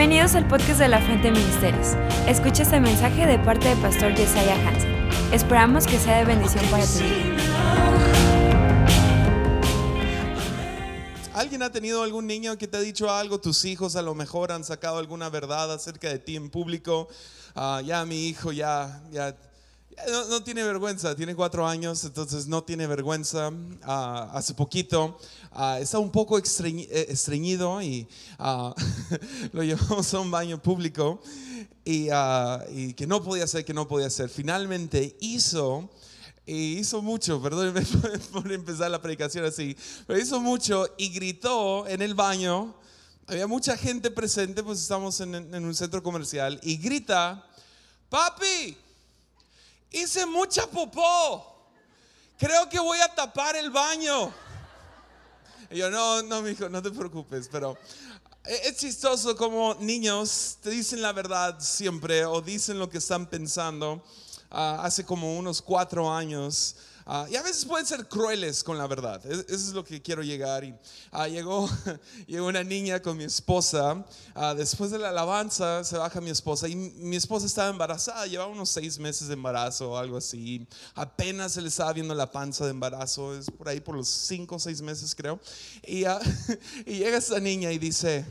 Bienvenidos al podcast de la Fuente Ministerios. Escucha este mensaje de parte del pastor Jesiah Hansen. Esperamos que sea de bendición para tu vida. ¿Alguien ha tenido algún niño que te ha dicho algo? Tus hijos a lo mejor han sacado alguna verdad acerca de ti en público. Ah, ya mi hijo ya, ya no, tiene vergüenza, tiene cuatro años, entonces no tiene vergüenza. Ah, hace poquito ah, está un poco eh, estreñido y ah, lo llevamos a un baño público y, y que no podía hacer, que no podía hacer. Finalmente hizo y hizo mucho, perdónenme por empezar la predicación así, pero hizo mucho y gritó en el baño. Había mucha gente presente, pues estamos en, en un centro comercial y grita, papi, hice mucha popó, creo que voy a tapar el baño. Y yo, no, no, mijo, no te preocupes, pero e- es chistoso como niños te dicen la verdad siempre o dicen lo que están pensando. Ah, hace como unos cuatro años. Ah, y a veces pueden ser crueles con la verdad. Es- Eso es lo que quiero llegar. Y ah, llegó, llegó una niña con mi esposa. Ah, después de la alabanza se baja mi esposa. Y mi esposa estaba embarazada. Llevaba unos seis meses de embarazo o algo así. Apenas se le estaba viendo la panza de embarazo. Es por ahí por los cinco o seis meses creo. Y, y llega esta niña y dice,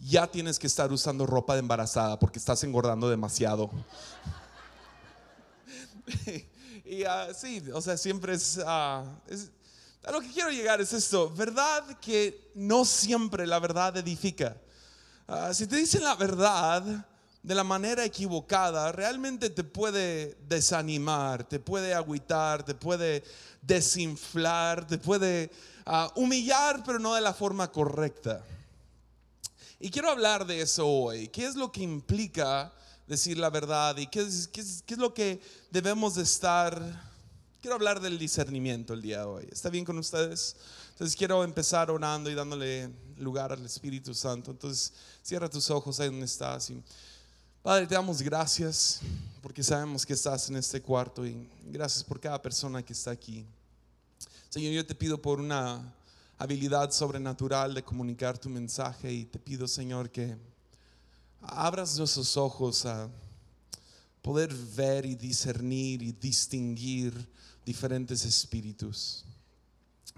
ya tienes que estar usando ropa de embarazada porque estás engordando demasiado. y ah, sí, o sea, siempre es, ah, es- A lo que quiero llegar es esto, verdad que no siempre la verdad edifica. Ah, si te dicen la verdad de la manera equivocada, realmente te puede desanimar, te puede agüitar, te puede desinflar, te puede humillar, pero no de la forma correcta. Y quiero hablar de eso hoy. ¿Qué es lo que implica decir la verdad? ¿Y qué es, qué es- qué es lo que debemos de estar? Quiero hablar del discernimiento el día de hoy. ¿Está bien con ustedes? Entonces quiero empezar orando y dándole lugar al Espíritu Santo. Entonces cierra tus ojos ahí donde estás. Y, Padre, te damos gracias porque sabemos que estás en este cuarto y gracias por cada persona que está aquí. Señor, yo te pido por una habilidad sobrenatural de comunicar tu mensaje y te pido, Señor, que abras nuestros ojos a poder ver y discernir y distinguir diferentes espíritus.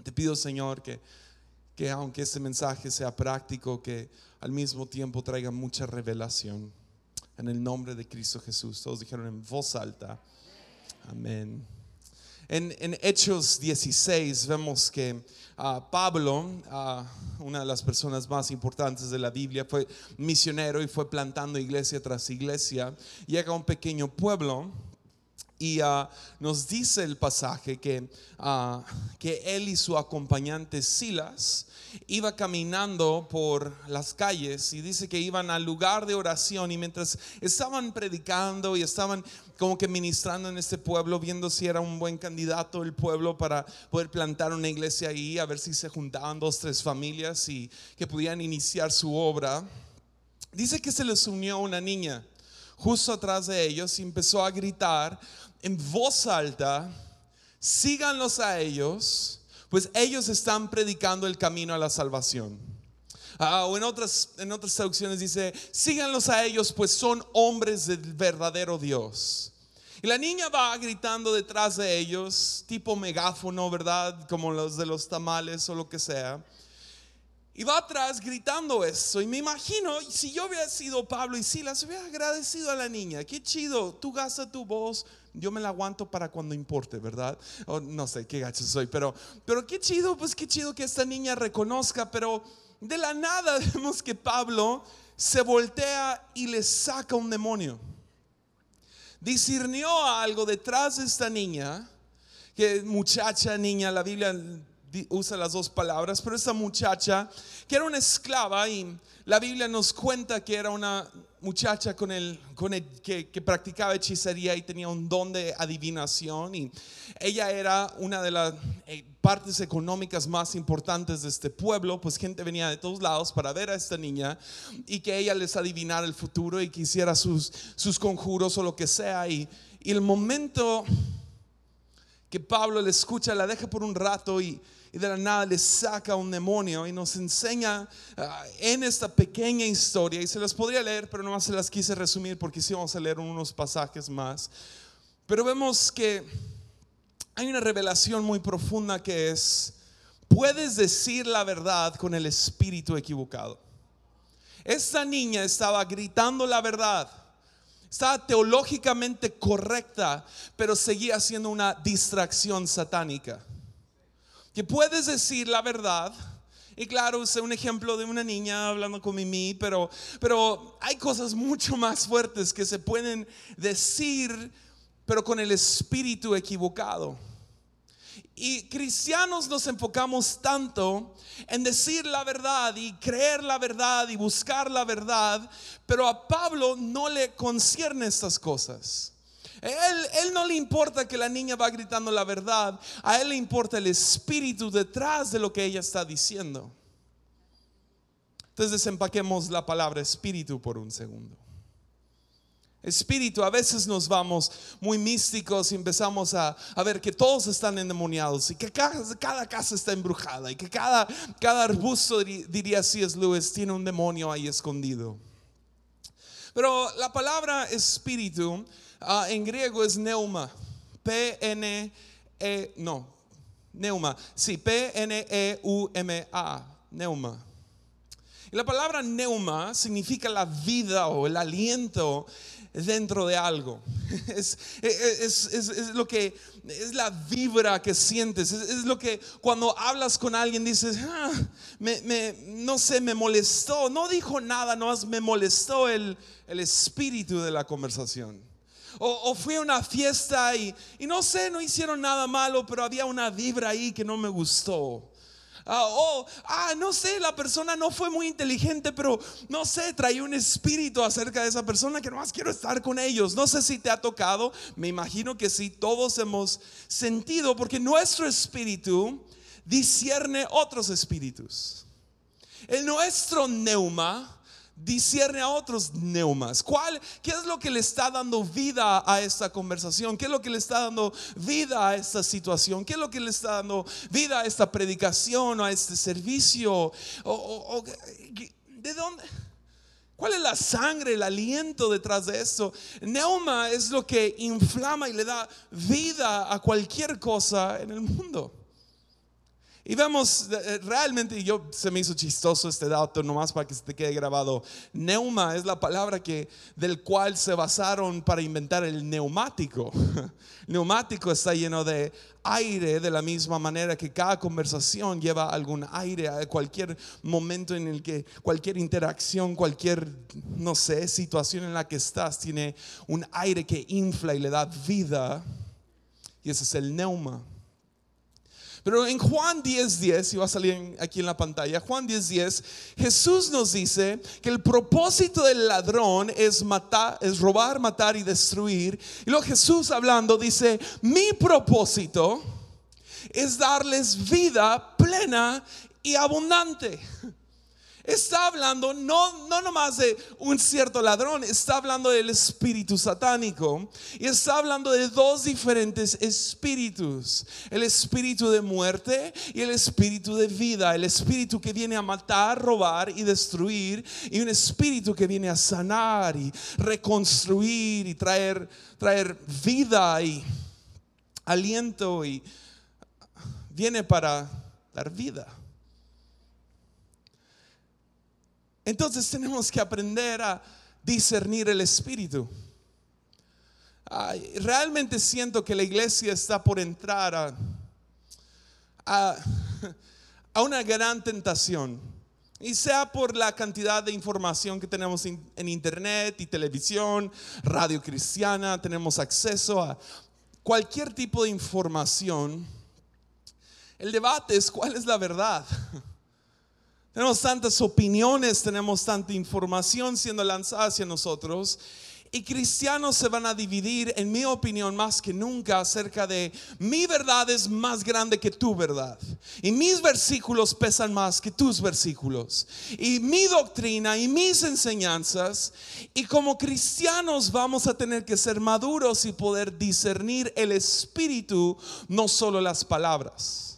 Te pido, Señor, que, que aunque este mensaje sea práctico, que al mismo tiempo traiga mucha revelación. En el nombre de Cristo Jesús. Todos dijeron en voz alta. Amén. En, Hechos 16 vemos que ah, Pablo, ah, una de las personas más importantes de la Biblia, fue misionero y fue plantando iglesia tras iglesia. Llega a un pequeño pueblo y ah, nos dice el pasaje que, ah, que él y su acompañante Silas iba caminando por las calles y dice que iban al lugar de oración y mientras estaban predicando y estaban como que ministrando en este pueblo, viendo si era un buen candidato el pueblo para poder plantar una iglesia ahí, a ver si se juntaban dos, tres familias y que pudieran iniciar su obra. Dice que se les unió una niña justo atrás de ellos y empezó a gritar en voz alta, síganlos a ellos, pues ellos están predicando el camino a la salvación. Ah, o en otras, en otras traducciones dice, síganlos a ellos, pues son hombres del verdadero Dios. Y la niña va gritando detrás de ellos, tipo megáfono, ¿verdad? Como los de los tamales o lo que sea. Y va atrás gritando eso. Y me imagino, si yo hubiera sido Pablo y Silas, hubiera agradecido a la niña. Qué chido, tú gasta tu voz, yo me la aguanto para cuando importe, ¿verdad? O no sé qué gacho soy, pero, pero qué chido, pues qué chido que esta niña reconozca. Pero de la nada vemos que Pablo se voltea y le saca un demonio. Discernió algo detrás de esta niña, que muchacha, niña, la Biblia usa las dos palabras, pero esta muchacha, que era una esclava y la Biblia nos cuenta que era una muchacha con el, con el- que, que practicaba hechicería y tenía un don de adivinación y ella era una de las eh, partes económicas más importantes de este pueblo, pues gente venía de todos lados para ver a esta niña y que ella les adivinara el futuro y que hiciera sus, sus conjuros o lo que sea y, y el momento que Pablo le escucha, la deja por un rato y, y de la nada le saca un demonio y nos enseña ah, en esta pequeña historia, y se las podría leer, pero nomás se las quise resumir porque sí vamos a leer unos pasajes más. Pero vemos que hay una revelación muy profunda que es, puedes decir la verdad con el espíritu equivocado. Esta niña estaba gritando la verdad estaba teológicamente correcta, pero seguía siendo una distracción satánica. Que puedes decir la verdad, y claro, es un ejemplo de una niña hablando con Mimi, pero, pero hay cosas mucho más fuertes que se pueden decir, pero con el espíritu equivocado. Y cristianos nos enfocamos tanto en decir la verdad y creer la verdad y buscar la verdad, pero a Pablo no le concierne estas cosas. Él, él, no le importa que la niña va gritando la verdad, a él le importa el espíritu detrás de lo que ella está diciendo. Entonces desempaquemos la palabra espíritu por un segundo. Espíritu, a veces nos vamos muy místicos y empezamos a, ver que todos están endemoniados y que cada, casa está embrujada y que cada, cada arbusto, diría C.S. Lewis, tiene un demonio ahí escondido. Pero la palabra espíritu ah, en griego es neuma, P-N-E, no, neuma, sí, P-N-E-U-M-A, neuma. Y la palabra neuma significa la vida o el aliento dentro de algo. Es, lo que es la vibra que sientes. Es, lo que cuando hablas con alguien dices, ah, no sé, me molestó. No dijo nada, no me molestó el, espíritu de la conversación. O, fui a una fiesta y, y no sé, no hicieron nada malo, pero había una vibra ahí que no me gustó. Ah, ah, no sé, la persona no fue muy inteligente, pero no sé, trae un espíritu acerca de esa persona que más quiero estar con ellos. No sé si te ha tocado, me imagino que sí, todos hemos sentido, porque nuestro espíritu discierne otros espíritus. El nuestro neuma discierne a otros neumas. ¿Cuál, ¿Qué es lo que le está dando vida a esta conversación? ¿Qué es lo que le está dando vida a esta situación? ¿Qué es lo que le está dando vida a esta predicación o a este servicio? ¿De dónde? ¿Cuál es la sangre, el aliento detrás de esto? Neuma es lo que inflama y le da vida a cualquier cosa en el mundo. Y vemos, eh, realmente, yo se me hizo chistoso este dato, nomás para que se te quede grabado. Neuma es la palabra que, del cual se basaron para inventar el neumático. El neumático está lleno de aire, de la misma manera que cada conversación lleva algún aire a cualquier momento en el que, cualquier interacción, cualquier, no sé, situación en la que estás, tiene un aire que infla y le da vida. Y ese es el neuma. Pero en Juan 10:10, 10, y va a salir aquí en la pantalla, Juan 10:10, 10, Jesús nos dice que el propósito del ladrón es matar, es robar, matar y destruir. Y luego Jesús hablando dice, mi propósito es darles vida plena y abundante. Está hablando no, no nomás de un cierto ladrón, está hablando del espíritu satánico. Y está hablando de dos diferentes espíritus. El espíritu de muerte y el espíritu de vida. El espíritu que viene a matar, robar y destruir. Y un espíritu que viene a sanar y reconstruir y traer, traer vida y aliento. Y viene para dar vida. Entonces tenemos que aprender a discernir el espíritu. realmente siento que la iglesia está por entrar a, a, una gran tentación. Y sea por la cantidad de información que tenemos en internet y televisión, radio cristiana, tenemos acceso a cualquier tipo de información. El debate es cuál es la verdad. Tenemos tantas opiniones, tenemos tanta información siendo lanzada hacia nosotros. Y cristianos se van a dividir, en mi opinión, más que nunca acerca de mi verdad es más grande que tu verdad. Y mis versículos pesan más que tus versículos. Y mi doctrina y mis enseñanzas. Y como cristianos vamos a tener que ser maduros y poder discernir el espíritu, no solo las palabras.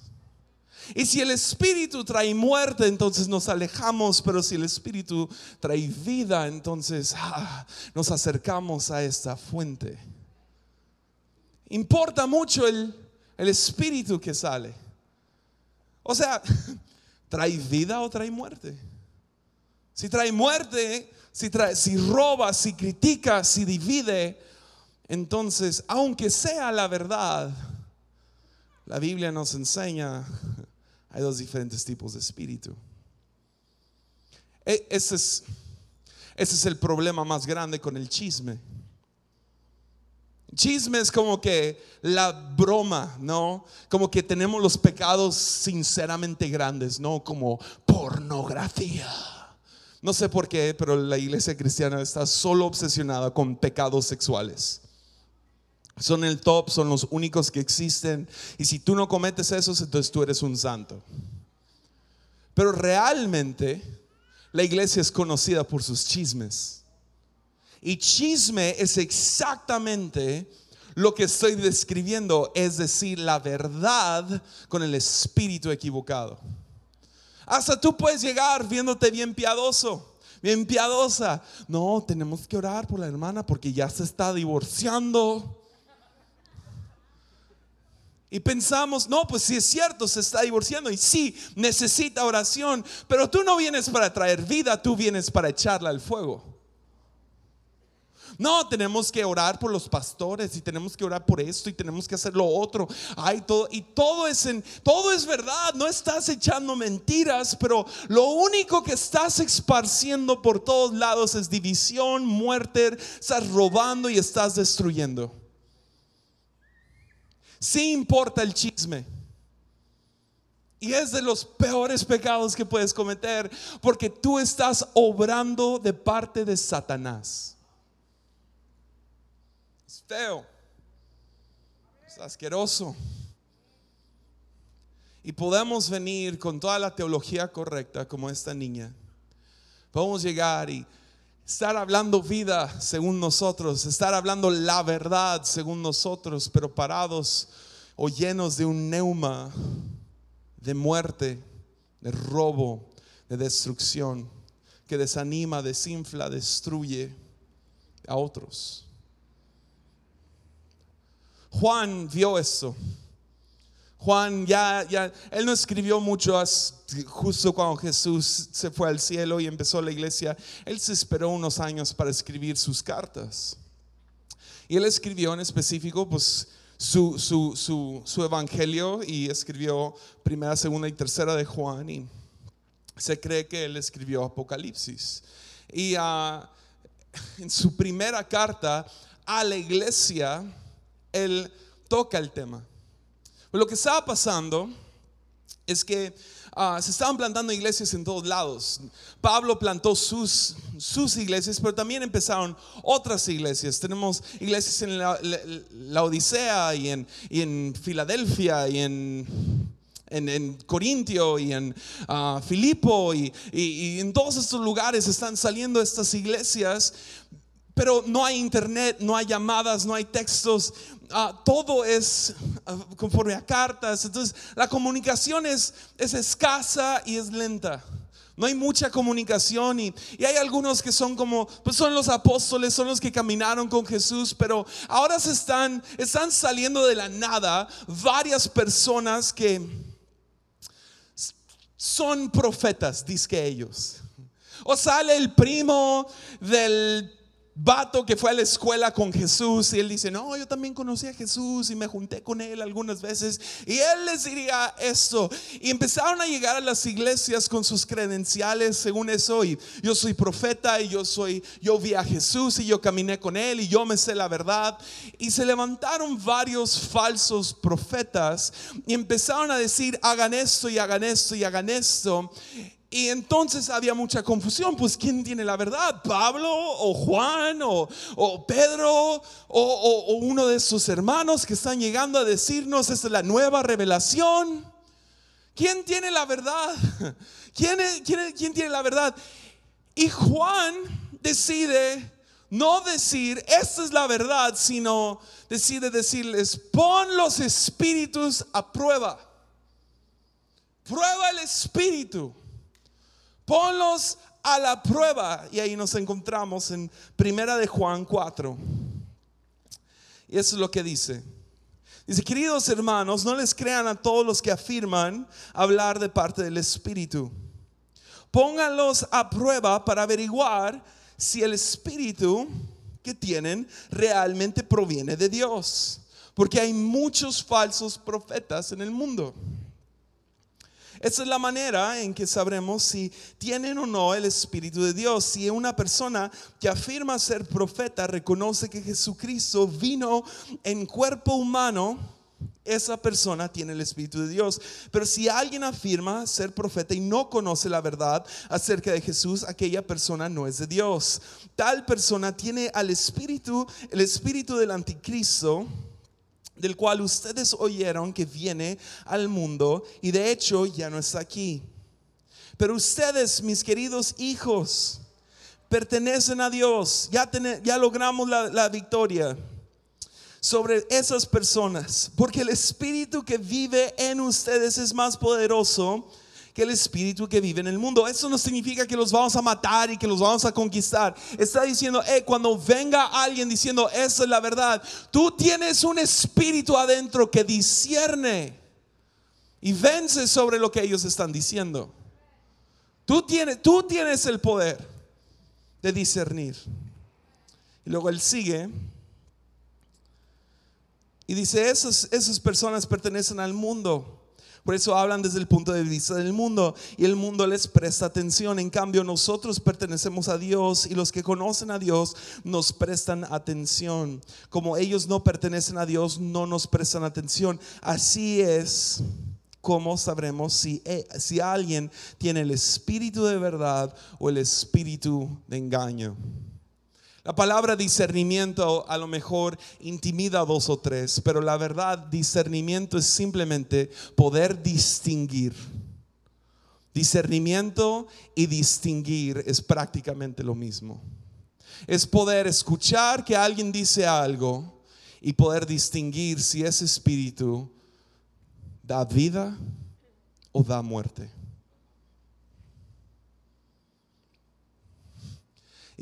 Y si el espíritu trae muerte, entonces nos alejamos, pero si el espíritu trae vida, entonces ah, nos acercamos a esta fuente. Importa mucho el, el espíritu que sale. O sea, ¿trae vida o trae muerte? Si trae muerte, si, trae, si roba, si critica, si divide, entonces, aunque sea la verdad, la Biblia nos enseña, hay dos diferentes tipos de espíritu. E, ese es, el problema más grande con el chisme. Chisme es como que la broma, ¿no? Como que tenemos los pecados sinceramente grandes, ¿no? Como pornografía. No sé por qué, pero la iglesia cristiana está solo obsesionada con pecados sexuales. Son el top, son los únicos que existen. Y si tú no cometes esos, entonces tú eres un santo. Pero realmente la iglesia es conocida por sus chismes. Y chisme es exactamente lo que estoy describiendo, es decir, la verdad con el espíritu equivocado. Hasta tú puedes llegar viéndote bien piadoso, bien piadosa. No, tenemos que orar por la hermana porque ya se está divorciando. Y pensamos, no, pues si es cierto, se está divorciando y sí, necesita oración, pero tú no vienes para traer vida, tú vienes para echarla al fuego. No, tenemos que orar por los pastores y tenemos que orar por esto y tenemos que hacer lo otro. Hay todo y todo es en todo es verdad, no estás echando mentiras, pero lo único que estás esparciendo por todos lados es división, muerte, estás robando y estás destruyendo. Sí importa el chisme. Y es de los peores pecados que puedes cometer porque tú estás obrando de parte de Satanás feo, es asqueroso. Y podemos venir con toda la teología correcta como esta niña. Podemos llegar y estar hablando vida según nosotros, estar hablando la verdad según nosotros, pero parados o llenos de un neuma de muerte, de robo, de destrucción, que desanima, desinfla, destruye a otros. Juan vio eso. Juan ya, ya, él no escribió mucho justo cuando Jesús se fue al cielo y empezó la iglesia. Él se esperó unos años para escribir sus cartas. Y él escribió en específico, pues, su, su, evangelio y escribió primera, segunda y tercera de Juan. Y se cree que él escribió Apocalipsis. Y ah, en su primera carta a la iglesia, él toca el tema. Lo que estaba pasando es que ah, se estaban plantando iglesias en todos lados. Pablo plantó sus, sus iglesias, pero también empezaron otras iglesias. Tenemos iglesias en la, Odisea y en, en, Filadelfia y en, en, Corintio y en uh, Filipo y, y en todos estos lugares están saliendo estas iglesias pero no hay internet, no hay llamadas, no hay textos, ah, todo es ah, conforme a cartas. Entonces la comunicación es, es escasa y es lenta. No hay mucha comunicación y, y, hay algunos que son como, pues son los apóstoles, son los que caminaron con Jesús, pero ahora se están, están saliendo de la nada varias personas que son profetas, dice ellos. O sale el primo del vato que fue a la escuela con Jesús y él dice, no, yo también conocí a Jesús y me junté con él algunas veces y él les diría esto y empezaron a llegar a las iglesias con sus credenciales según eso y yo soy profeta y yo soy, yo vi a Jesús y yo caminé con él y yo me sé la verdad. Y se levantaron varios falsos profetas y empezaron a decir, hagan esto y hagan esto y hagan esto y entonces había mucha confusión, pues ¿quién tiene la verdad? ¿Pablo o Juan o, Pedro o, uno de sus hermanos que están llegando a decirnos esta es la nueva revelación? ¿Quién tiene la verdad? ¿Quién, quién, tiene la verdad? Y Juan decide no decir, esta es la verdad, sino decide decirles, pon los espíritus a prueba. Prueba el espíritu. Ponlos a la prueba. Y ahí nos encontramos en Primera de Juan 4. Y eso es lo que dice. Dice, queridos hermanos, no les crean a todos los que afirman hablar de parte del Espíritu. Pónganlos a prueba para averiguar si el Espíritu que tienen realmente proviene de Dios. Porque hay muchos falsos profetas en el mundo. Esa es la manera en que sabremos si tienen o no el Espíritu de Dios. Si una persona que afirma ser profeta reconoce que Jesucristo vino en cuerpo humano, esa persona tiene el Espíritu de Dios. Pero si alguien afirma ser profeta y no conoce la verdad acerca de Jesús, aquella persona no es de Dios. Tal persona tiene al Espíritu, el Espíritu del Anticristo del cual ustedes oyeron que viene al mundo y de hecho ya no está aquí. Pero ustedes, mis queridos hijos, pertenecen a Dios. Ya, ya logramos la, la victoria sobre esas personas, porque el espíritu que vive en ustedes es más poderoso que el espíritu que vive en el mundo. Eso no significa que los vamos a matar y que los vamos a conquistar. Está diciendo, eh, cuando venga alguien diciendo, esa es la verdad, tú tienes un espíritu adentro que discierne y vence sobre lo que ellos están diciendo. Tú tienes, tú tienes el poder de discernir. Y luego él sigue y dice, esas, esas personas pertenecen al mundo por eso hablan desde el punto de vista del mundo y el mundo les presta atención. En cambio, nosotros pertenecemos a Dios y los que conocen a Dios nos prestan atención. Como ellos no pertenecen a Dios, no nos prestan atención. Así es como sabremos si, eh, si alguien tiene el espíritu de verdad o el espíritu de engaño. La palabra discernimiento a lo mejor intimida a dos o tres, pero la verdad discernimiento es simplemente poder distinguir. Discernimiento y distinguir es prácticamente lo mismo. Es poder escuchar que alguien dice algo y poder distinguir si ese espíritu da vida o da muerte.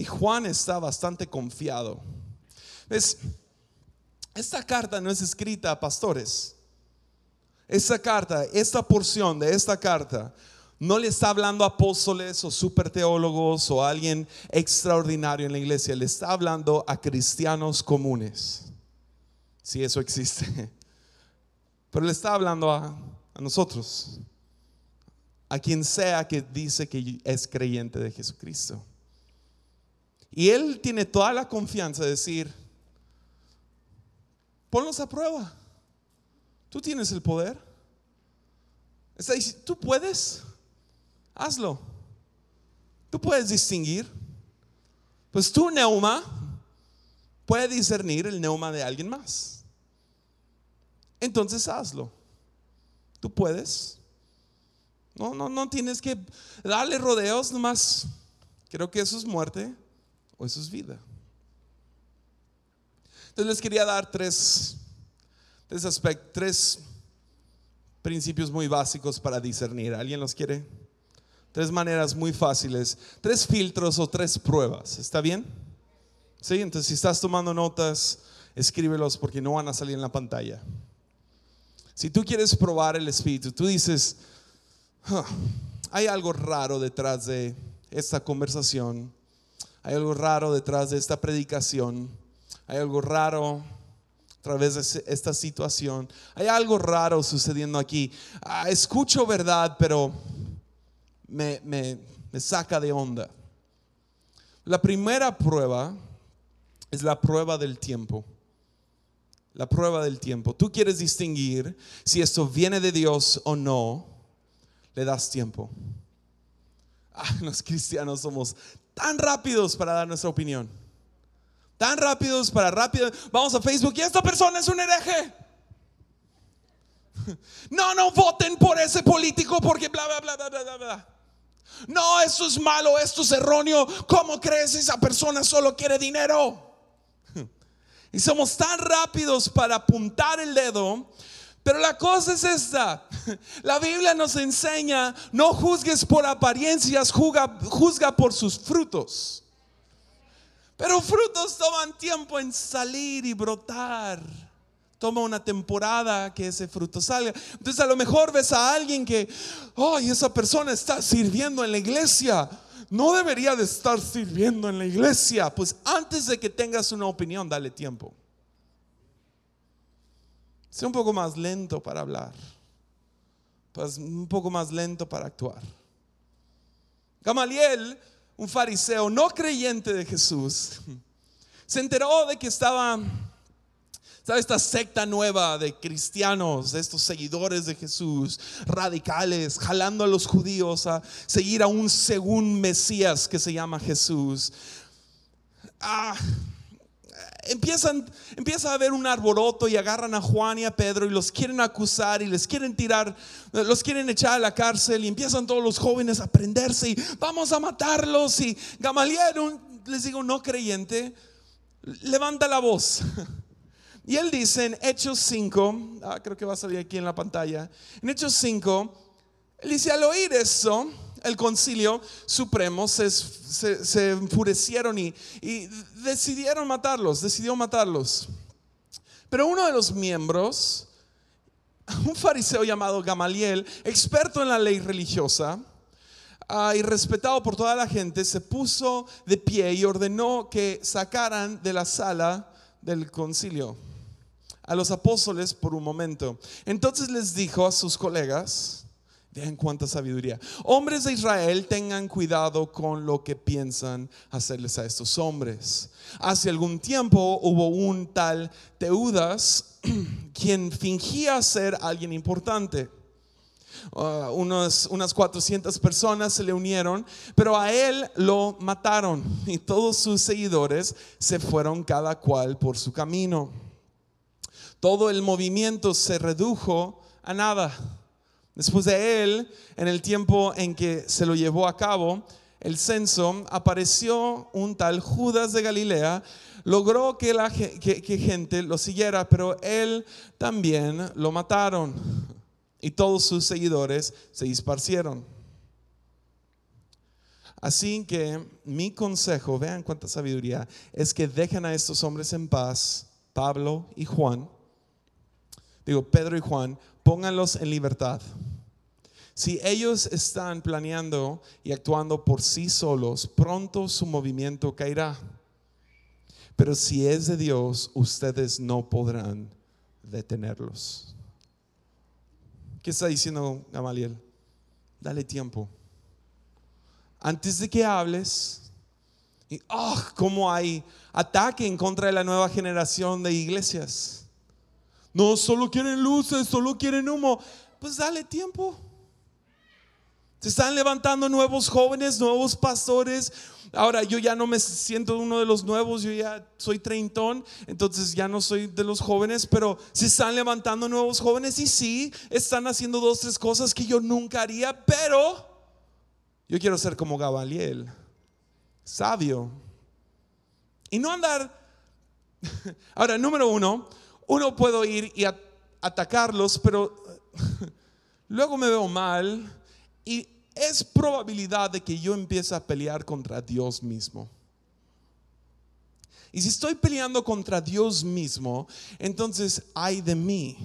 Y Juan está bastante confiado. Esta carta no es escrita a pastores. Esta carta, esta porción de esta carta, no le está hablando a apóstoles o superteólogos o a alguien extraordinario en la iglesia. Le está hablando a cristianos comunes. Si eso existe. Pero le está hablando a, a nosotros. A quien sea que dice que es creyente de Jesucristo. Y él tiene toda la confianza de decir, ponlos a prueba. Tú tienes el poder. Tú puedes, hazlo. Tú puedes distinguir. Pues tu neuma puede discernir el neuma de alguien más. Entonces hazlo. Tú puedes. No, no, no tienes que darle rodeos nomás. Creo que eso es muerte o eso es vida. Entonces les quería dar tres, tres aspectos, tres principios muy básicos para discernir. ¿Alguien los quiere? Tres maneras muy fáciles, tres filtros o tres pruebas. ¿Está bien? Sí, entonces si estás tomando notas, escríbelos porque no van a salir en la pantalla. Si tú quieres probar el Espíritu, tú dices, hay algo raro detrás de esta conversación hay algo raro detrás de esta predicación. Hay algo raro a través de esta situación. Hay algo raro sucediendo aquí. Ah, escucho verdad, pero me, me saca de onda. La primera prueba es la prueba del tiempo. La prueba del tiempo. Tú quieres distinguir si esto viene de Dios o no, le das tiempo. Ah, los cristianos somos tan rápidos para dar nuestra opinión. Tan rápidos para rápido. Vamos a Facebook y esta persona es un hereje. No, no voten por ese político porque bla, bla, bla, bla, bla, bla. No, esto es malo, esto es erróneo. ¿Cómo crees esa persona solo quiere dinero? Y somos tan rápidos para apuntar el dedo, Pero la cosa es esta. La Biblia nos enseña, no juzgues por apariencias, juzga, juzga por sus frutos. Pero frutos toman tiempo en salir y brotar. Toma una temporada que ese fruto salga. Entonces a lo mejor ves a alguien que, ay, esa persona está sirviendo en la iglesia. No debería de estar sirviendo en la iglesia. Pues antes de que tengas una opinión, dale tiempo. Sé un poco más lento para hablar. Pues un poco más lento para actuar. Gamaliel un fariseo no creyente de Jesús, se enteró de que estaba, esta secta nueva de cristianos, de estos seguidores de Jesús, radicales, jalando a los judíos a seguir a un según Mesías que se llama Jesús. Ah, empiezan, empieza a haber un arboroto y agarran a Juan y a Pedro y los quieren acusar y les quieren tirar, los quieren echar a la cárcel y empiezan todos los jóvenes a prenderse y vamos a matarlos. Y Gamaliel, les digo, no creyente, levanta la voz. Y él dice en Hechos 5, ah, creo que va a salir aquí en la pantalla, en Hechos 5, él dice, al oír eso, el concilio supremo se, enfurecieron y, decidieron matarlos, decidió matarlos. Pero uno de los miembros, un fariseo llamado Gamaliel, experto en la ley religiosa ah, y respetado por toda la gente, se puso de pie y ordenó que sacaran de la sala del concilio a los apóstoles por un momento. Entonces les dijo a sus colegas, Vean cuánta sabiduría. Hombres de Israel, tengan cuidado con lo que piensan hacerles a estos hombres. Hace algún tiempo hubo un tal Teudas quien fingía ser alguien importante. Uh, unas 400 personas se le unieron, pero a él lo mataron y todos sus seguidores se fueron cada cual por su camino. Todo el movimiento se redujo a nada. Después de él, en el tiempo en que se lo llevó a cabo el censo, apareció un tal Judas de Galilea, logró que la gente lo siguiera, pero él también lo mataron y todos sus seguidores se disparcieron. Así que mi consejo, vean cuánta sabiduría, es que dejen a estos hombres en paz, Pablo y Juan, digo Pedro y Juan, pónganlos en libertad. Si ellos están planeando y actuando por sí solos, pronto su movimiento caerá. Pero si es de Dios, ustedes no podrán detenerlos. ¿Qué está diciendo Gamaliel? Dale tiempo. Antes de que hables, y oh, cómo hay ataque en contra de la nueva generación de iglesias. No, solo quieren luces, solo quieren humo. Pues dale tiempo. Se están levantando nuevos jóvenes, nuevos pastores. Ahora yo ya no me siento uno de los nuevos, yo ya soy treintón, entonces ya no soy de los jóvenes, pero se están levantando nuevos jóvenes y sí, están haciendo dos, tres cosas que yo nunca haría, pero yo quiero ser como Gabaliel, sabio. Y no andar... Ahora, número uno, uno puedo ir y atacarlos, pero luego me veo mal y es probabilidad de que yo empiece a pelear contra Dios mismo. Y si estoy peleando contra Dios mismo, entonces hay de mí.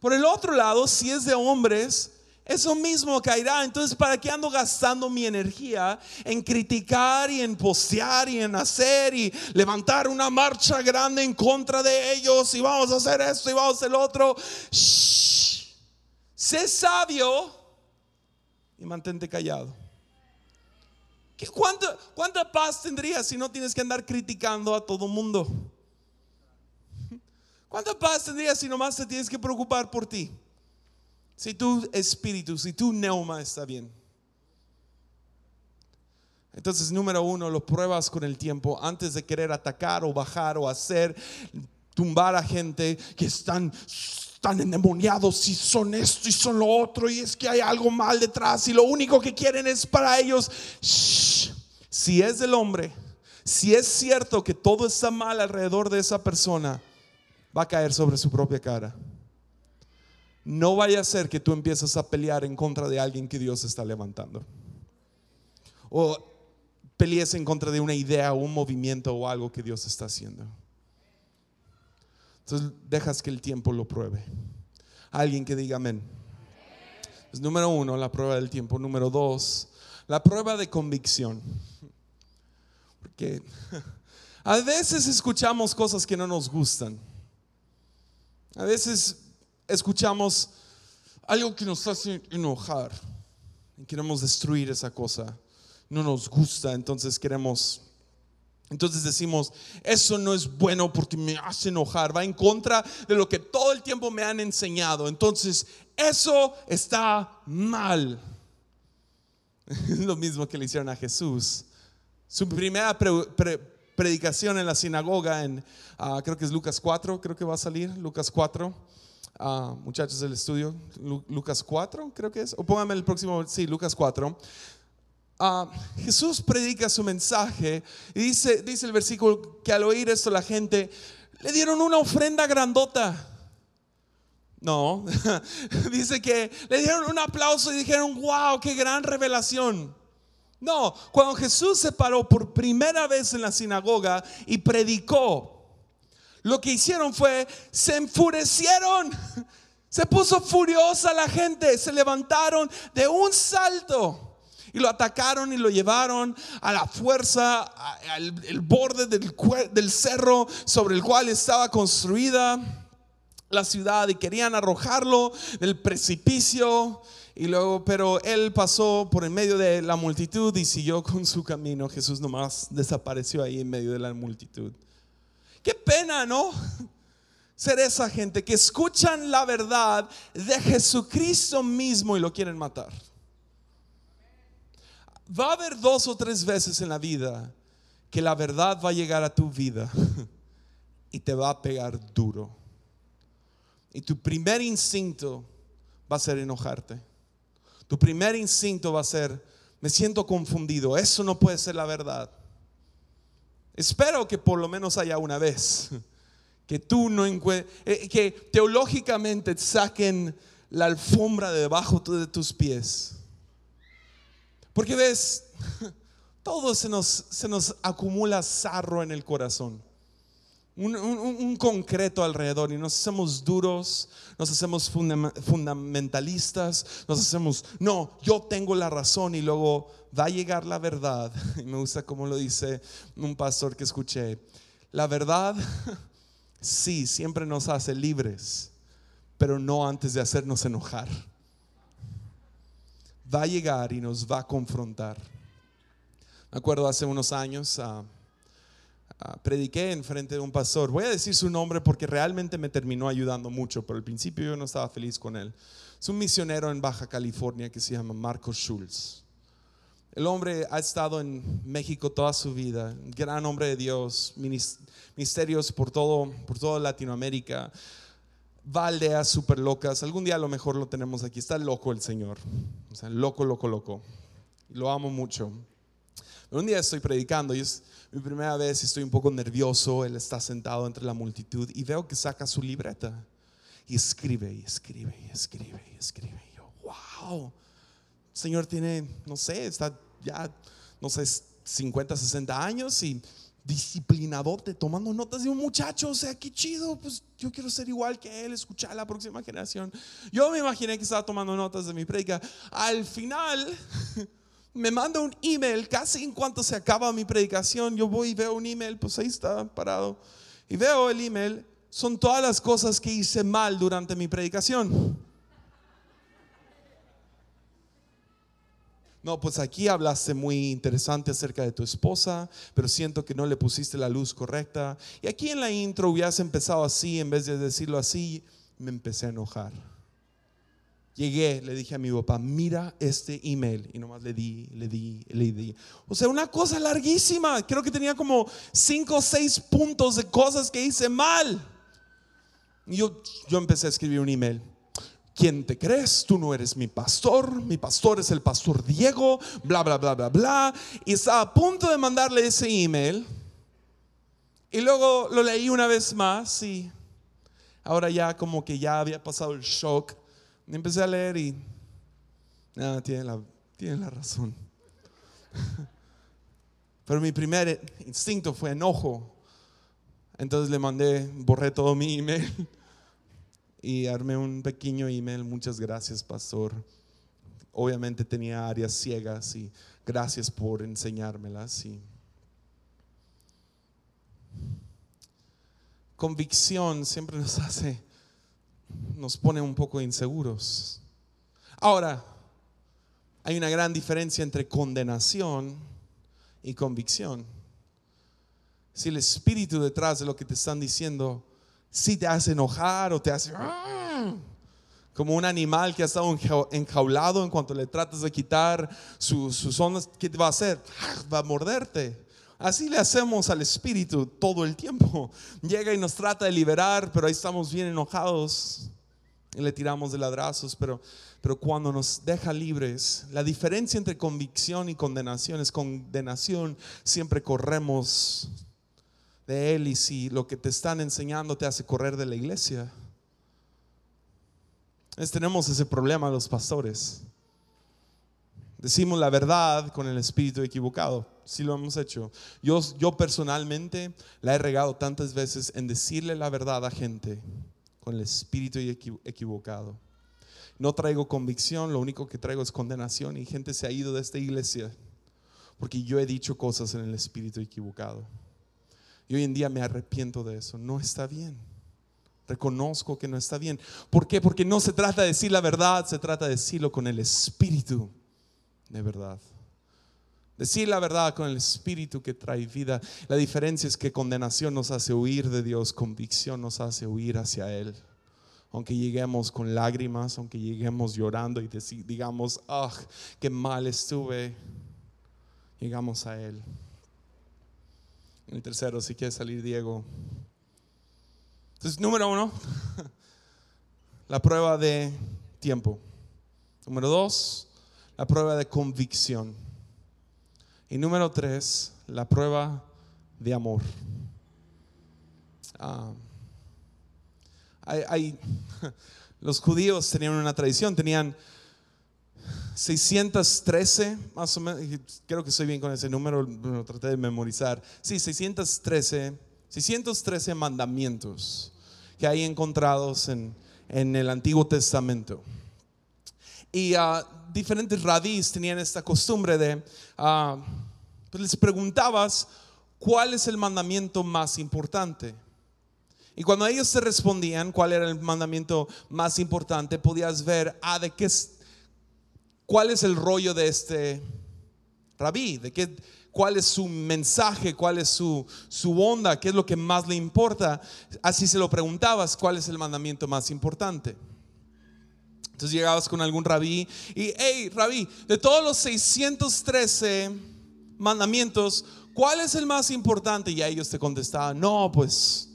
Por el otro lado, si es de hombres, eso mismo caerá. Entonces, ¿para qué ando gastando mi energía en criticar y en postear y en hacer y levantar una marcha grande en contra de ellos y vamos a hacer esto y vamos a hacer lo otro? Sé sabio y mantente callado. ¿Qué, cuánta, ¿Cuánta paz tendrías si no tienes que andar criticando a todo mundo? ¿Cuánta paz tendrías si nomás te tienes que preocupar por ti? Si tu espíritu, si tu neuma está bien. Entonces, número uno, lo pruebas con el tiempo antes de querer atacar o bajar o hacer, tumbar a gente que están están endemoniados y son esto y son lo otro y es que hay algo mal detrás y lo único que quieren es para ellos. Si es del hombre, si es cierto que todo está mal alrededor de esa persona, va a caer sobre su propia cara. No vaya a ser que tú empieces a pelear en contra de alguien que Dios está levantando. O pelees en contra de una idea un movimiento o algo que Dios está haciendo. Entonces dejas que el tiempo lo pruebe. Alguien que diga amén. número uno, la prueba del tiempo. Número dos, la prueba de convicción. Porque a veces escuchamos cosas que no nos gustan. A veces escuchamos algo que nos hace enojar y queremos destruir esa cosa. No nos gusta, entonces queremos entonces decimos, eso no es bueno porque me hace enojar, va en contra de lo que todo el tiempo me han enseñado. Entonces, eso está mal. Es lo mismo que le hicieron a Jesús. Su primera predicación en la sinagoga, en, ah, creo que es Lucas 4, creo que va a salir, Lucas 4. Muchachos del estudio, Lucas 4, creo que es. O póngame el próximo, sí, Lucas 4. Ah, Jesús predica su mensaje y dice, dice el versículo que al oír esto la gente le dieron una ofrenda grandota. No, dice que le dieron un aplauso y dijeron, wow, qué gran revelación. No, cuando Jesús se paró por primera vez en la sinagoga y predicó, lo que hicieron fue, se enfurecieron, se puso furiosa la gente, se levantaron de un salto y lo atacaron y lo llevaron a la fuerza, al el borde del, del cerro sobre el cual estaba construida la ciudad y querían arrojarlo del precipicio. Y luego, pero él pasó por en medio de la multitud y siguió con su camino. Jesús nomás desapareció ahí en medio de la multitud. Qué pena, ¿no? Ser esa gente que escuchan la verdad de Jesucristo mismo y lo quieren matar. Va a haber dos o tres veces en la vida que la verdad va a llegar a tu vida y te va a pegar duro. Y tu primer instinto va a ser enojarte. Tu primer instinto va a ser, me siento confundido, eso no puede ser la verdad. Espero que por lo menos haya una vez que tú no eh, que teológicamente saquen la alfombra de debajo de tus pies porque ves, todo se nos, se nos acumula sarro en el corazón. Un, concreto alrededor y nos hacemos duros, nos hacemos fundamentalistas, nos hacemos, no, yo tengo la razón y luego va a llegar la verdad. Y me gusta como lo dice un pastor que escuché. La verdad, sí, siempre nos hace libres, pero no antes de hacernos enojar va a llegar y nos va a confrontar. Me acuerdo hace unos años, uh, prediqué en frente de un pastor. Voy a decir su nombre porque realmente me terminó ayudando mucho, pero al principio yo no estaba feliz con él. Es un misionero en Baja California que se llama Marcos Schulz. El hombre ha estado en México toda su vida, gran hombre de Dios, ministerios por todo, por toda Latinoamérica va aldeas súper locas. Algún día a lo mejor lo tenemos aquí. Está loco el Señor. O sea, loco, loco, loco. Lo amo mucho. Pero un día estoy predicando y es mi primera vez estoy un poco nervioso. Él está sentado entre la multitud y veo que saca su libreta y escribe y escribe y escribe y escribe. Y yo, wow. Señor tiene, no sé, está ya, no sé, 50, 60 años y disciplinadote, tomando notas de un muchacho, o sea, qué chido, pues yo quiero ser igual que él, escuchar a la próxima generación. Yo me imaginé que estaba tomando notas de mi predica. Al final me manda un email, casi en cuanto se acaba mi predicación, yo voy y veo un email, pues ahí está parado, y veo el email, son todas las cosas que hice mal durante mi predicación. No, pues aquí hablaste muy interesante acerca de tu esposa, pero siento que no le pusiste la luz correcta. Y aquí en la intro hubieras empezado así en vez de decirlo así, me empecé a enojar. Llegué, le dije a mi papá, mira este email. Y nomás le di, le di, le di. O sea, una cosa larguísima. Creo que tenía como cinco o seis puntos de cosas que hice mal. Y yo, yo empecé a escribir un email. ¿quién te crees? Tú no eres mi pastor, mi pastor es el pastor Diego, bla, bla, bla, bla, bla. Y estaba a punto de mandarle ese email. Y luego lo leí una vez más y ahora ya como que ya había pasado el shock empecé a leer y, nada, tiene la, tiene la razón. Pero mi primer instinto fue enojo. Entonces le mandé, borré todo mi email y armé un pequeño email. Muchas gracias, pastor. Obviamente tenía áreas ciegas y gracias por enseñármelas. Y convicción siempre nos hace, nos pone un poco inseguros. Ahora, hay una gran diferencia entre condenación y convicción. Si el espíritu detrás de lo que te están diciendo, si te hace enojar o te hace ah", como un animal que ha estado enjaulado en cuanto le tratas de quitar sus ondas, ¿qué te va a hacer? Va a morderte. Así le hacemos al espíritu todo el tiempo. Llega y nos trata de liberar, pero ahí estamos bien enojados y le tiramos de ladrazos, pero, pero cuando nos deja libres, la diferencia entre convicción y condenación es condenación, siempre corremos de él y si lo que te están enseñando te hace correr de la iglesia. Es, tenemos ese problema los pastores. Decimos la verdad con el espíritu equivocado. Si lo hemos hecho. Yo, yo personalmente la he regado tantas veces en decirle la verdad a gente con el espíritu equivocado. No traigo convicción, lo único que traigo es condenación y gente se ha ido de esta iglesia porque yo he dicho cosas en el espíritu equivocado. Y hoy en día me arrepiento de eso. No está bien. Reconozco que no está bien. ¿Por qué? Porque no se trata de decir la verdad, se trata de decirlo con el espíritu de verdad. Decir la verdad con el espíritu que trae vida. La diferencia es que condenación nos hace huir de Dios, convicción nos hace huir hacia Él. Aunque lleguemos con lágrimas, aunque lleguemos llorando y digamos, ah, qué mal estuve, llegamos a Él. El tercero, si quiere salir Diego. Entonces, número uno, la prueba de tiempo. Número dos, la prueba de convicción. Y número tres, la prueba de amor. Ah, los judíos tenían una tradición, tenían 613, más o menos, creo que estoy bien con ese número, lo traté de memorizar. Sí, 613, 613 mandamientos que hay encontrados en, en el Antiguo Testamento. Y uh, diferentes radís tenían esta costumbre de, uh, pues les preguntabas cuál es el mandamiento más importante. Y cuando ellos te respondían cuál era el mandamiento más importante, podías ver, ah, de qué, cuál es el rollo de este rabí, de qué, cuál es su mensaje, cuál es su, su onda, qué es lo que más le importa. Así se lo preguntabas, cuál es el mandamiento más importante. Entonces llegabas con algún rabí y, hey, rabí, de todos los 613 mandamientos, ¿cuál es el más importante? Y a ellos te contestaban, no, pues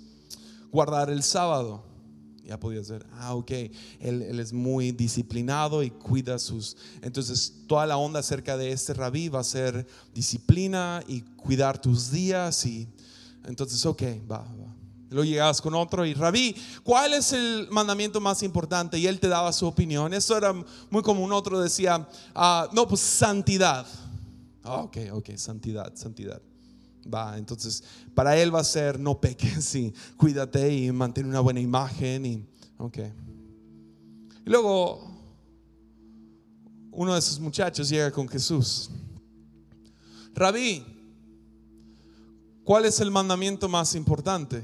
guardar el sábado. Ya podías ver, ah, ok, él, él, es muy disciplinado y cuida sus... Entonces, toda la onda acerca de este rabí va a ser disciplina y cuidar tus días. Y entonces, ok, va, Luego llegabas con otro y, Rabí, ¿cuál es el mandamiento más importante? Y él te daba su opinión. Eso era muy común. Otro decía, ah, no, pues santidad. Ah, ok, ok, santidad, santidad. Va, entonces para él va a ser no peques sí, cuídate y mantén una buena imagen. Y, ok. Y luego uno de esos muchachos llega con Jesús. Rabí, ¿cuál es el mandamiento más importante?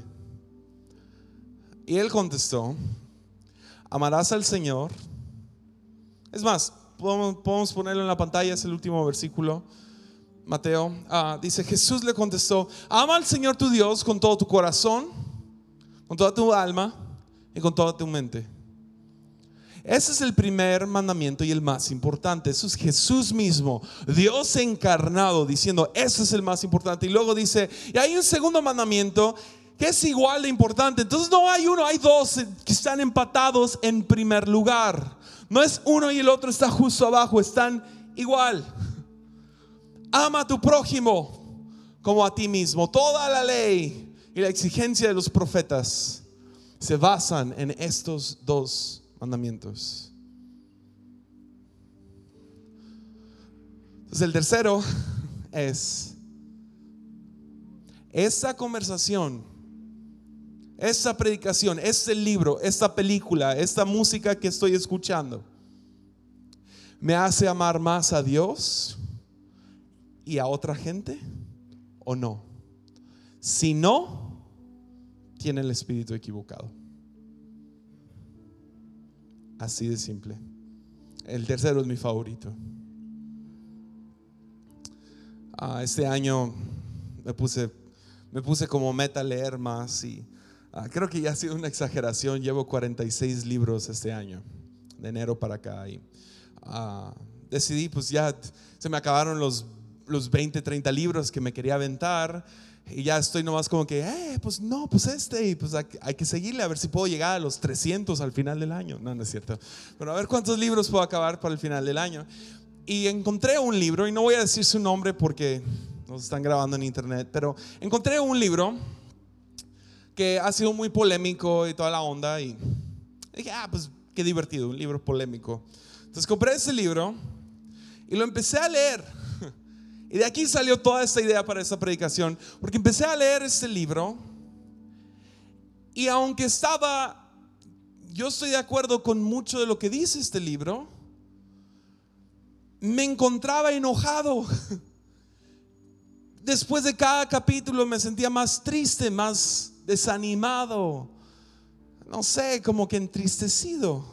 Y él contestó, amarás al Señor. Es más, podemos, ponerlo en la pantalla, es el último versículo. Mateo, ah, dice, Jesús le contestó, ama al Señor tu Dios con todo tu corazón, con toda tu alma y con toda tu mente. Ese es el primer mandamiento y el más importante. Eso es Jesús mismo, Dios encarnado, diciendo, ese es el más importante. Y luego dice, y hay un segundo mandamiento que es igual de importante. Entonces no hay uno, hay dos que están empatados en primer lugar. No es uno y el otro está justo abajo, están igual. Ama a tu prójimo como a ti mismo. Toda la ley y la exigencia de los profetas se basan en estos dos mandamientos. Entonces el tercero es, esa conversación esa predicación, este libro, esta película, esta música que estoy escuchando, me hace amar más a Dios y a otra gente o no. Si no, tiene el espíritu equivocado. Así de simple. El tercero es mi favorito. Ah, este año me puse, me puse como meta leer más y ah, creo que ya ha sido una exageración. Llevo 46 libros este año, de enero para acá. Y ah, decidí, pues ya se me acabaron los, los 20, 30 libros que me quería aventar. Y ya estoy nomás como que, eh, pues no, pues este, y pues hay, hay, que seguirle a ver si puedo llegar a los 300 al final del año. No, no es cierto. Pero a ver cuántos libros puedo acabar para el final del año. Y encontré un libro, y no voy a decir su nombre porque nos están grabando en internet, pero encontré un libro que ha sido muy polémico y toda la onda. Y dije, ah, pues qué divertido, un libro polémico. Entonces compré ese libro y lo empecé a leer. Y de aquí salió toda esta idea para esta predicación, porque empecé a leer este libro y aunque estaba, yo estoy de acuerdo con mucho de lo que dice este libro, me encontraba enojado. Después de cada capítulo me sentía más triste, más desanimado, no sé, como que entristecido.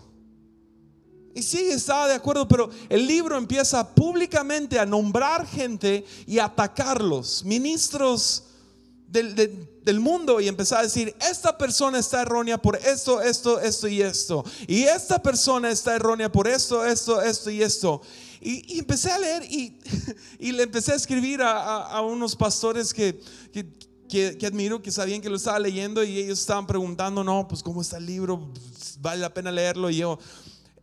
Y sí, estaba de acuerdo, pero el libro empieza públicamente a nombrar gente y atacarlos, ministros del, del, mundo, y empezar a decir, esta persona está errónea por esto, esto, esto y esto. Y esta persona está errónea por esto, esto, esto y esto. Y, empecé a leer y, y, le empecé a escribir a, a, unos pastores que, que, que, admiro, que sabían que lo estaba leyendo y ellos estaban preguntando, no, pues cómo está el libro, vale la pena leerlo. Y yo,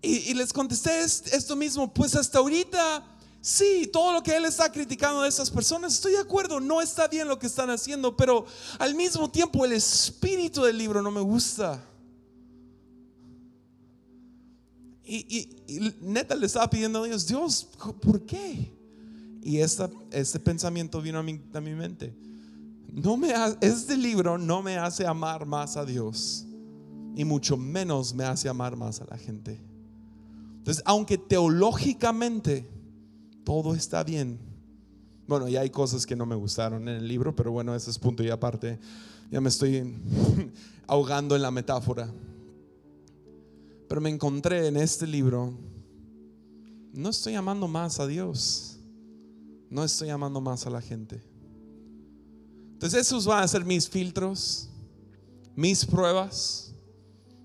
y, les contesté esto mismo, pues hasta ahorita, sí, todo lo que él está criticando de esas personas, estoy de acuerdo, no está bien lo que están haciendo, pero al mismo tiempo el espíritu del libro no me gusta. Y, neta le estaba pidiendo a Dios, Dios, ¿por qué? Y esta, este pensamiento vino a mi, a mi mente. No me este libro no me hace amar más a Dios y mucho menos me hace amar más a la gente. Entonces, aunque teológicamente todo está bien, bueno, ya hay cosas que no me gustaron en el libro, pero bueno, ese es punto y aparte. Ya me estoy ahogando en la metáfora. Pero me encontré en este libro, no estoy amando más a Dios, no estoy amando más a la gente. Entonces esos van a ser mis filtros, mis pruebas.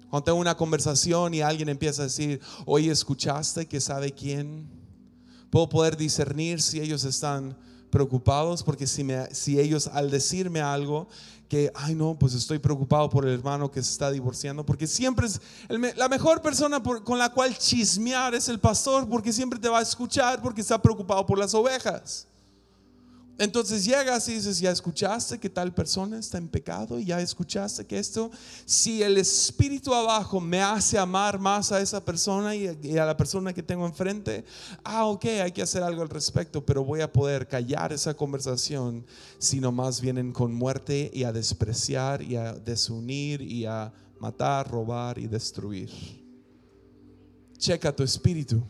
Cuando tengo una conversación y alguien empieza a decir, oye, ¿escuchaste que sabe quién? Puedo poder discernir si ellos están preocupados, porque si, me, si ellos al decirme algo, que, ay no, pues estoy preocupado por el hermano que se está divorciando, porque siempre es la mejor persona con la cual chismear es el pastor, porque siempre te va a escuchar, porque está preocupado por las ovejas. Entonces llegas y dices, ya escuchaste que tal persona está en pecado, ya escuchaste que esto, si el espíritu abajo me hace amar más a esa persona y a, la persona que tengo enfrente, ah, ok, hay que hacer algo al respecto, pero voy a poder callar esa conversación si más vienen con muerte y a despreciar y a desunir y a matar, robar y destruir. Checa tu espíritu.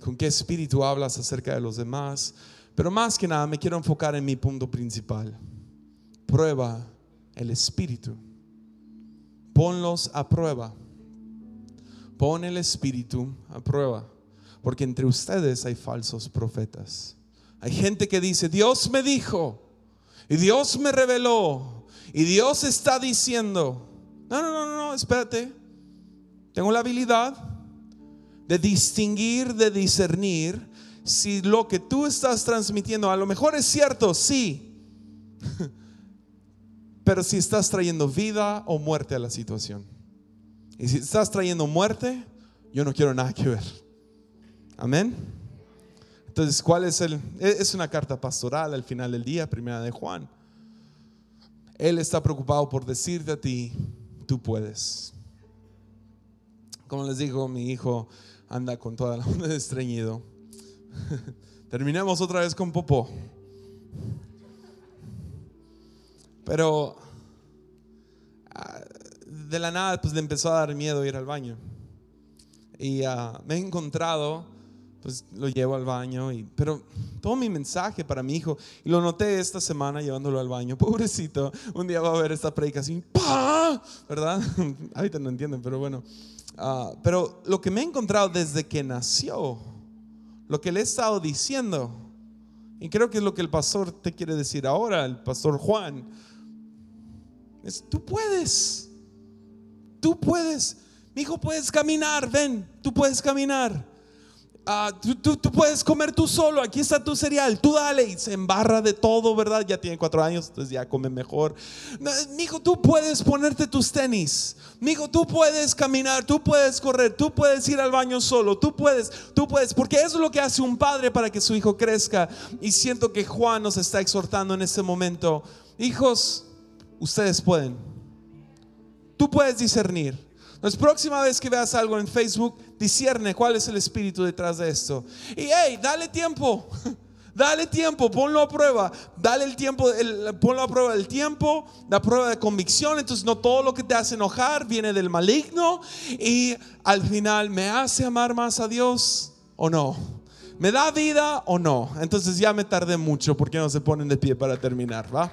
¿Con qué espíritu hablas acerca de los demás? Pero más que nada me quiero enfocar en mi punto principal. Prueba el espíritu. Ponlos a prueba. Pon el espíritu a prueba. Porque entre ustedes hay falsos profetas. Hay gente que dice, Dios me dijo, y Dios me reveló, y Dios está diciendo, no, no, no, no, espérate. Tengo la habilidad de distinguir, de discernir si lo que tú estás transmitiendo a lo mejor es cierto, sí, pero si estás trayendo vida o muerte a la situación. Y si estás trayendo muerte, yo no quiero nada que ver. Amén. Entonces, ¿cuál es el? E, es una carta pastoral al final del día, primera de Juan. Él está preocupado por decirte a ti, tú puedes. Como les digo, mi hijo anda con toda la onda de estreñido Terminemos otra vez con popó. Pero ah, de la nada pues le empezó a dar miedo ir al baño. Y ah, me he encontrado, pues lo llevo al baño, y, pero todo mi mensaje para mi hijo, y lo noté esta semana llevándolo al baño, pobrecito, un día va a ver esta predicación. ¿verdad? Ahorita no entienden, pero bueno. Ah, pero lo que me he encontrado desde que nació, lo que le he estado diciendo, y creo que es lo que el pastor te quiere decir ahora, el pastor Juan, es, tú puedes, tú puedes, mi hijo puedes caminar, ven, tú puedes caminar. Ah, tú, puedes comer tú solo, aquí está tu cereal, tú dale y se embarra de todo, ¿verdad? Ya tiene cuatro años, entonces ya come mejor. Mi hijo, tú puedes ponerte tus tenis. Mi hijo, tú puedes caminar, tú puedes correr, tú puedes ir al baño solo, tú puedes, tú puedes, porque eso es lo que hace un padre para que su hijo crezca. Y siento que Juan nos está exhortando en este momento. Hijos, ustedes pueden. Tú puedes discernir. La próxima vez que veas algo en Facebook, discierne cuál es el espíritu detrás de esto. Y hey, dale tiempo. Dale tiempo, ponlo a prueba. Dale el tiempo, ponlo a prueba del tiempo, la prueba de convicción. Entonces, no todo lo que te hace enojar viene del maligno. Y al final, ¿me hace amar más a Dios o no? ¿Me da vida o no? Entonces, ya me tardé mucho. porque no se ponen de pie para terminar? ¿Va?